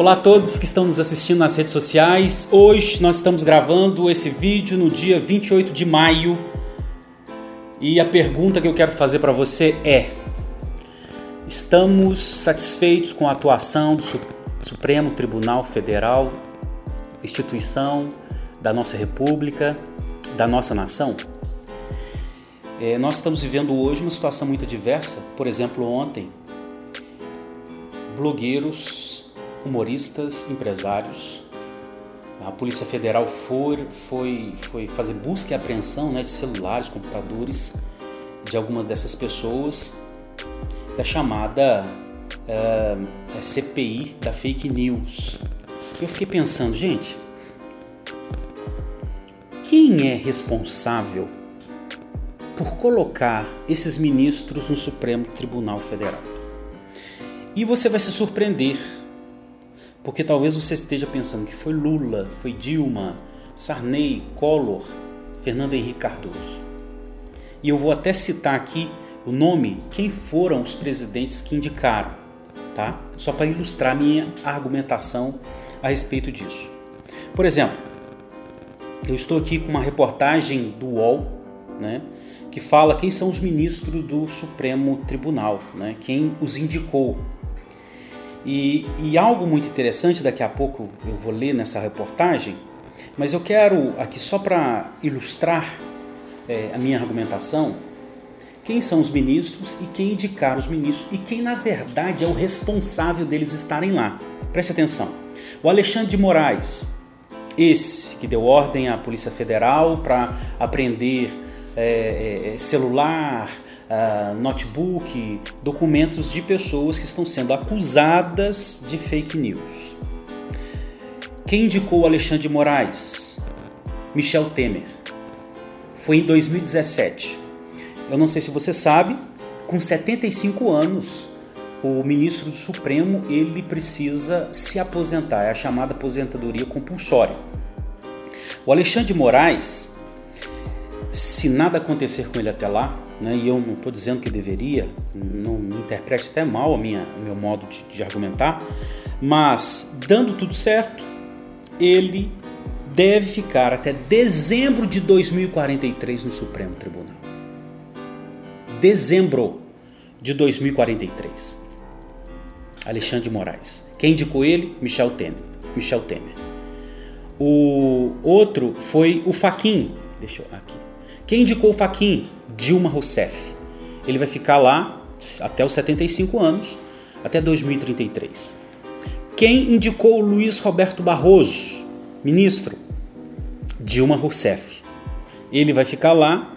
Olá a todos que estão nos assistindo nas redes sociais. Hoje nós estamos gravando esse vídeo no dia 28 de maio. E a pergunta que eu quero fazer para você é: estamos satisfeitos com a atuação do Supremo Tribunal Federal, instituição da nossa República, da nossa nação? É, nós estamos vivendo hoje uma situação muito diversa. Por exemplo, ontem, blogueiros, humoristas, empresários, a Polícia Federal foi, foi, foi fazer busca e apreensão né, de celulares, computadores de algumas dessas pessoas da chamada é, é CPI da fake news. Eu fiquei pensando, gente, quem é responsável por colocar esses ministros no Supremo Tribunal Federal. E você vai se surpreender, porque talvez você esteja pensando que foi Lula, foi Dilma, Sarney, Collor, Fernando Henrique Cardoso. E eu vou até citar aqui o nome, quem foram os presidentes que indicaram, tá? Só para ilustrar minha argumentação a respeito disso. Por exemplo, eu estou aqui com uma reportagem do UOL, né? que fala quem são os ministros do Supremo Tribunal, né? quem os indicou. E, e algo muito interessante, daqui a pouco eu vou ler nessa reportagem, mas eu quero aqui só para ilustrar é, a minha argumentação, quem são os ministros e quem indicar os ministros e quem na verdade é o responsável deles estarem lá. Preste atenção. O Alexandre de Moraes, esse que deu ordem à Polícia Federal para apreender é, é, celular, uh, notebook, documentos de pessoas que estão sendo acusadas de fake news. Quem indicou Alexandre de Moraes? Michel Temer. Foi em 2017. Eu não sei se você sabe, com 75 anos, o ministro do Supremo ele precisa se aposentar, é a chamada aposentadoria compulsória. O Alexandre de Moraes se nada acontecer com ele até lá, né, e eu não estou dizendo que deveria, não me interprete até mal o meu modo de, de argumentar, mas dando tudo certo, ele deve ficar até dezembro de 2043 no Supremo Tribunal. Dezembro de 2043. Alexandre de Moraes. Quem indicou ele? Michel Temer. Michel Temer. O outro foi o Faquin. Deixa eu aqui. Quem indicou o Faquin? Dilma Rousseff. Ele vai ficar lá até os 75 anos, até 2033. Quem indicou o Luiz Roberto Barroso, ministro? Dilma Rousseff. Ele vai ficar lá,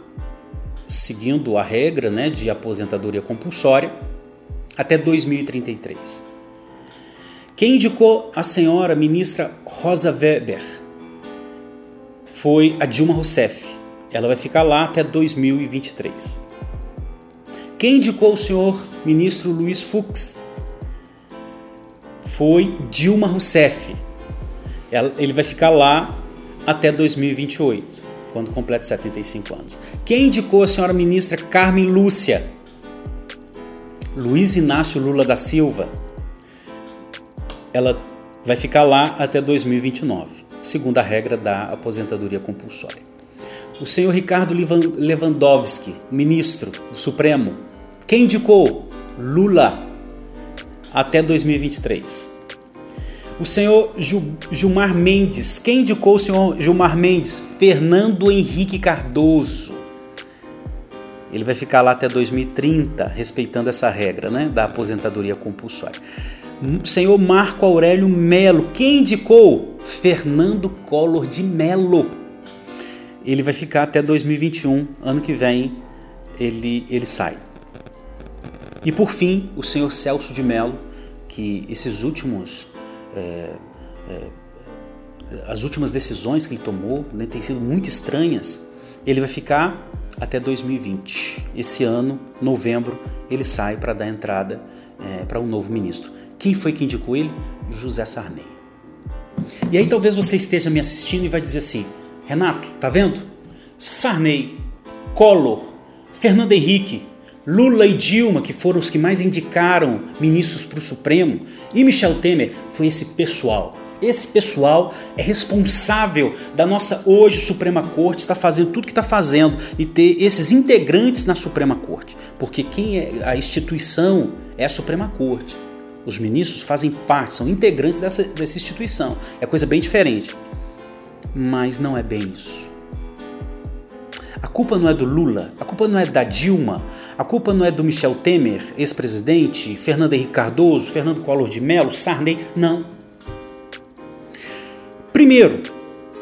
seguindo a regra né, de aposentadoria compulsória, até 2033. Quem indicou a senhora ministra Rosa Weber foi a Dilma Rousseff. Ela vai ficar lá até 2023. Quem indicou o senhor ministro Luiz Fux? Foi Dilma Rousseff. Ele vai ficar lá até 2028, quando completa 75 anos. Quem indicou a senhora ministra Carmen Lúcia? Luiz Inácio Lula da Silva. Ela vai ficar lá até 2029, segundo a regra da aposentadoria compulsória o senhor Ricardo Lewandowski, ministro do Supremo. Quem indicou? Lula, até 2023. O senhor Gilmar Mendes. Quem indicou o senhor Gilmar Mendes? Fernando Henrique Cardoso. Ele vai ficar lá até 2030, respeitando essa regra né, da aposentadoria compulsória. O senhor Marco Aurélio Melo. Quem indicou? Fernando Collor de Melo ele vai ficar até 2021, ano que vem ele, ele sai. E por fim, o senhor Celso de Mello, que esses últimos. É, é, as últimas decisões que ele tomou né, têm sido muito estranhas. Ele vai ficar até 2020. Esse ano, novembro, ele sai para dar entrada é, para um novo ministro. Quem foi que indicou ele? José Sarney. E aí talvez você esteja me assistindo e vai dizer assim: Renato, tá vendo? Sarney, Collor, Fernando Henrique, Lula e Dilma, que foram os que mais indicaram ministros para o Supremo, e Michel Temer, foi esse pessoal. Esse pessoal é responsável da nossa hoje Suprema Corte estar fazendo tudo que está fazendo e ter esses integrantes na Suprema Corte. Porque quem é a instituição é a Suprema Corte. Os ministros fazem parte, são integrantes dessa, dessa instituição. É coisa bem diferente. Mas não é bem isso. A culpa não é do Lula, a culpa não é da Dilma, a culpa não é do Michel Temer, ex-presidente, Fernando Henrique Cardoso, Fernando Collor de Mello, Sarney, não. Primeiro,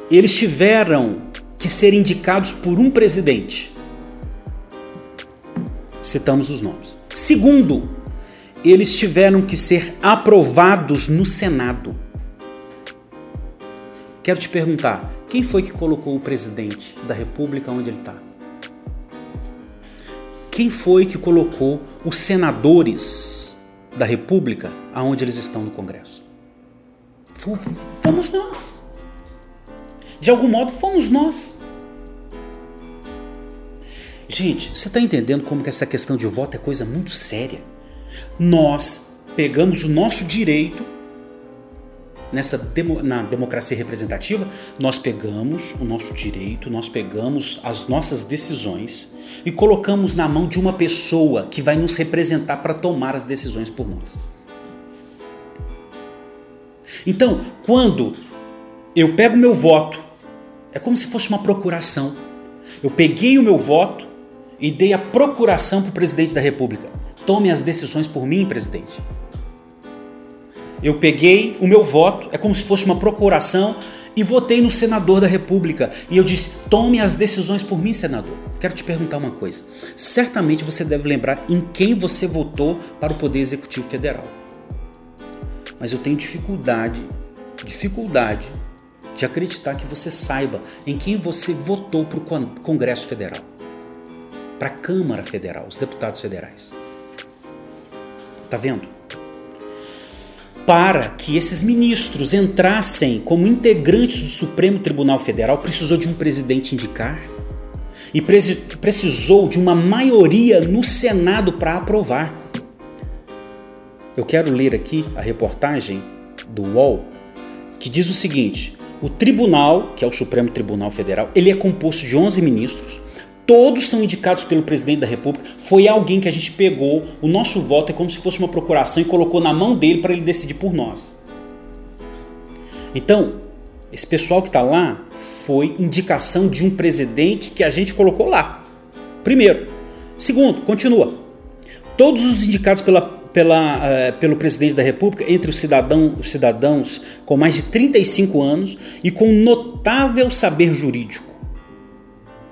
eles tiveram que ser indicados por um presidente. Citamos os nomes. Segundo, eles tiveram que ser aprovados no Senado. Quero te perguntar, quem foi que colocou o presidente da República onde ele está? Quem foi que colocou os senadores da República aonde eles estão no Congresso? Fomos nós. De algum modo, fomos nós. Gente, você está entendendo como que essa questão de voto é coisa muito séria? Nós pegamos o nosso direito nessa demo, na democracia representativa, nós pegamos o nosso direito, nós pegamos as nossas decisões e colocamos na mão de uma pessoa que vai nos representar para tomar as decisões por nós. Então, quando eu pego meu voto é como se fosse uma procuração. Eu peguei o meu voto e dei a procuração para o presidente da República. Tome as decisões por mim, presidente. Eu peguei o meu voto, é como se fosse uma procuração, e votei no senador da República. E eu disse: tome as decisões por mim, senador. Quero te perguntar uma coisa. Certamente você deve lembrar em quem você votou para o Poder Executivo Federal. Mas eu tenho dificuldade, dificuldade de acreditar que você saiba em quem você votou para o Congresso Federal, para a Câmara Federal, os deputados federais. Tá vendo? Para que esses ministros entrassem como integrantes do Supremo Tribunal Federal, precisou de um presidente indicar e precisou de uma maioria no Senado para aprovar. Eu quero ler aqui a reportagem do UOL que diz o seguinte: o tribunal, que é o Supremo Tribunal Federal, ele é composto de 11 ministros. Todos são indicados pelo presidente da República. Foi alguém que a gente pegou, o nosso voto é como se fosse uma procuração e colocou na mão dele para ele decidir por nós. Então, esse pessoal que está lá foi indicação de um presidente que a gente colocou lá. Primeiro. Segundo, continua. Todos os indicados pela pela, uh, pelo presidente da República entre os, cidadão, os cidadãos com mais de 35 anos e com notável saber jurídico.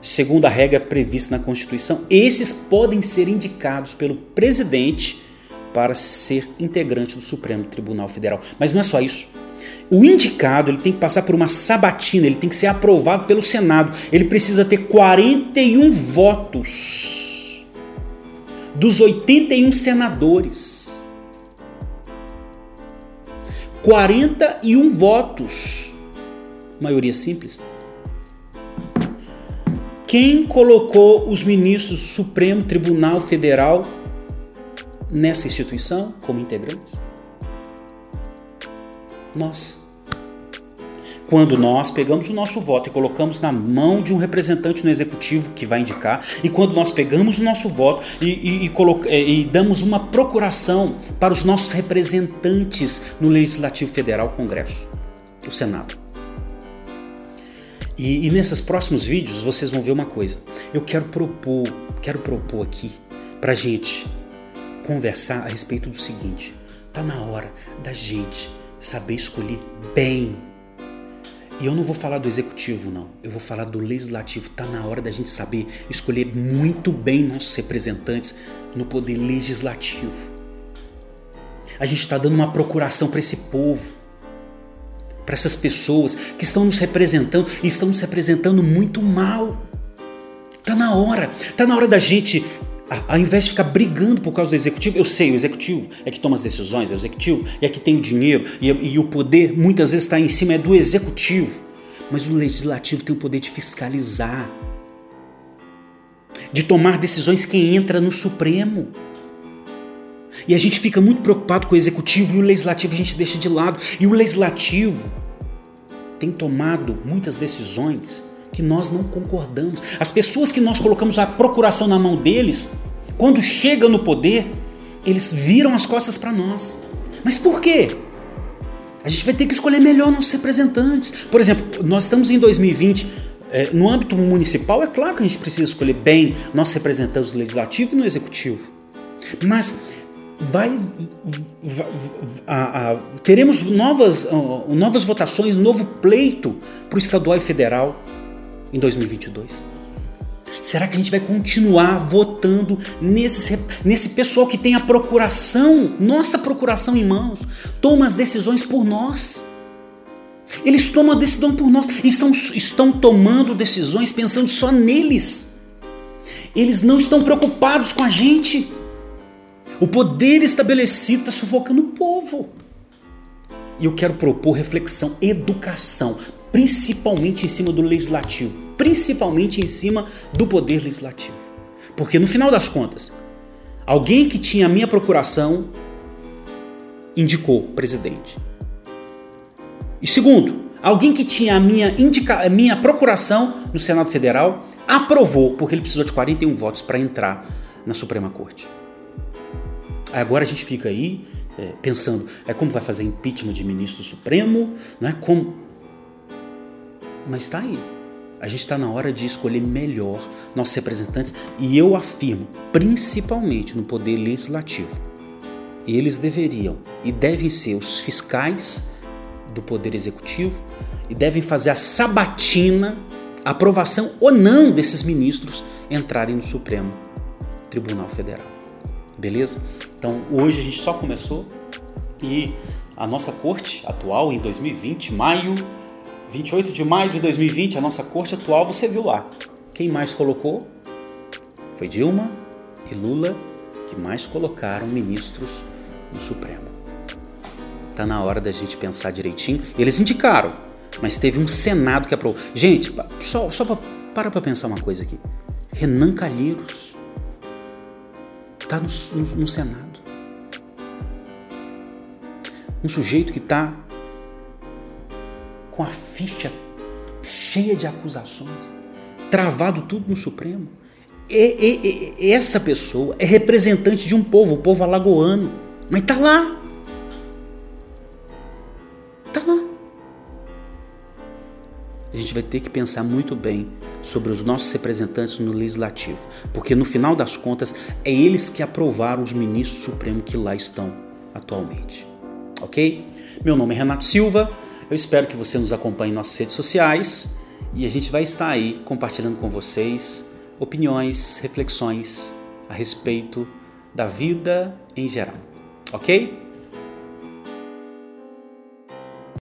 Segundo a regra prevista na Constituição, esses podem ser indicados pelo presidente para ser integrante do Supremo Tribunal Federal. Mas não é só isso. O indicado ele tem que passar por uma sabatina, ele tem que ser aprovado pelo Senado. Ele precisa ter 41 votos dos 81 senadores. 41 votos. Maioria simples. Quem colocou os ministros do Supremo Tribunal Federal nessa instituição como integrantes? Nós quando nós pegamos o nosso voto e colocamos na mão de um representante no executivo que vai indicar, e quando nós pegamos o nosso voto e, e, e, é, e damos uma procuração para os nossos representantes no Legislativo Federal, Congresso, o Senado. E, e nesses próximos vídeos vocês vão ver uma coisa. Eu quero propor, quero propor aqui para gente conversar a respeito do seguinte: tá na hora da gente saber escolher bem e eu não vou falar do executivo, não. Eu vou falar do legislativo. Está na hora da gente saber escolher muito bem nossos representantes no poder legislativo. A gente está dando uma procuração para esse povo, para essas pessoas que estão nos representando e estão nos representando muito mal. Está na hora. Está na hora da gente ao invés de ficar brigando por causa do executivo, eu sei, o executivo é que toma as decisões, é o executivo é que tem o dinheiro e, e o poder muitas vezes está em cima é do executivo, mas o legislativo tem o poder de fiscalizar. de tomar decisões quem entra no Supremo. E a gente fica muito preocupado com o executivo e o legislativo a gente deixa de lado. E o legislativo tem tomado muitas decisões que nós não concordamos. As pessoas que nós colocamos a procuração na mão deles, quando chega no poder, eles viram as costas para nós. Mas por quê? A gente vai ter que escolher melhor nossos representantes. Por exemplo, nós estamos em 2020. É, no âmbito municipal, é claro que a gente precisa escolher bem nossos representantes no legislativo e no executivo. Mas vai, vai a, a, teremos novas, uh, novas votações, novo pleito para o estadual e federal em 2022. Será que a gente vai continuar votando nesse, nesse pessoal que tem a procuração, nossa procuração em mãos, toma as decisões por nós? Eles tomam a decisão por nós, estão, estão tomando decisões pensando só neles. Eles não estão preocupados com a gente. O poder estabelecido está sufocando o povo. E eu quero propor reflexão, educação, principalmente em cima do legislativo, principalmente em cima do poder legislativo. Porque no final das contas, alguém que tinha a minha procuração indicou presidente. E segundo, alguém que tinha a minha, indica, a minha procuração no Senado Federal aprovou, porque ele precisou de 41 votos para entrar na Suprema Corte. Agora a gente fica aí é, pensando, é como vai fazer impeachment de ministro supremo, não é como. Mas está aí. A gente está na hora de escolher melhor nossos representantes e eu afirmo, principalmente no poder legislativo, eles deveriam e devem ser os fiscais do poder executivo e devem fazer a sabatina, a aprovação ou não desses ministros entrarem no Supremo Tribunal Federal. Beleza? Então hoje a gente só começou e a nossa corte atual em 2020, maio, 28 de maio de 2020, a nossa corte atual, você viu lá. Quem mais colocou? Foi Dilma e Lula que mais colocaram ministros no Supremo. Tá na hora da gente pensar direitinho. Eles indicaram, mas teve um Senado que aprovou. Gente, só, só pra, para para pensar uma coisa aqui. Renan Calheiros tá no, no, no Senado um sujeito que está com a ficha cheia de acusações, travado tudo no Supremo. E, e, e, essa pessoa é representante de um povo, o povo alagoano, mas está lá. Está lá. A gente vai ter que pensar muito bem sobre os nossos representantes no legislativo, porque no final das contas é eles que aprovaram os ministros supremos que lá estão atualmente ok? Meu nome é Renato Silva, eu espero que você nos acompanhe em nossas redes sociais e a gente vai estar aí compartilhando com vocês opiniões, reflexões a respeito da vida em geral, ok?